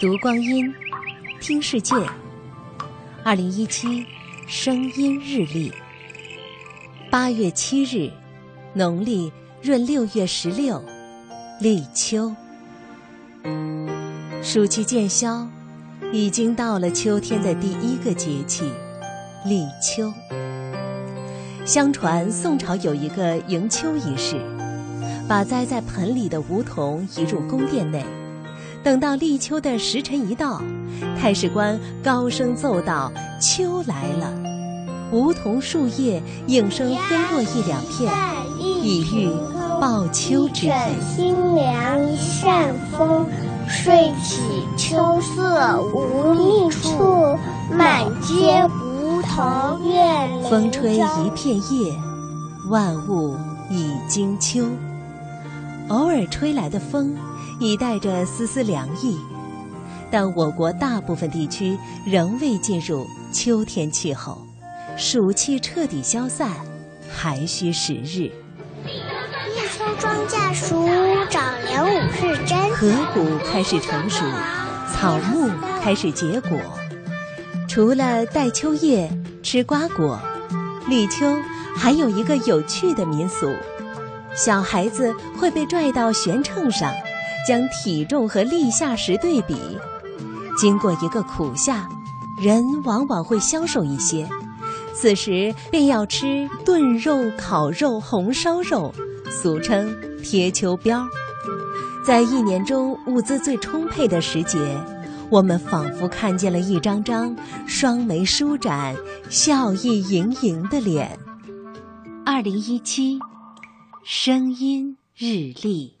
读光阴，听世界。二零一七声音日历，八月七日，农历闰六月十六，立秋。暑气渐消，已经到了秋天的第一个节气——立秋。相传宋朝有一个迎秋仪式，把栽在盆里的梧桐移入宫殿内。等到立秋的时辰一到，太史官高声奏道：“秋来了。”梧桐树叶应声飞落一两片，以喻报秋之意。新凉扇风，睡起秋色无觅处，满街梧桐月临风吹一片叶，万物已经秋。偶尔吹来的风，已带着丝丝凉意，但我国大部分地区仍未进入秋天气候，暑气彻底消散，还需时日。立秋庄稼熟，长连五日真。禾谷开始成熟，草木开始结果。除了带秋叶、吃瓜果，立秋还有一个有趣的民俗。小孩子会被拽到悬秤上，将体重和立夏时对比。经过一个苦夏，人往往会消瘦一些，此时便要吃炖肉、烤肉、红烧肉，俗称贴秋膘。在一年中物资最充沛的时节，我们仿佛看见了一张张双眉舒展、笑意盈盈的脸。二零一七。声音日历。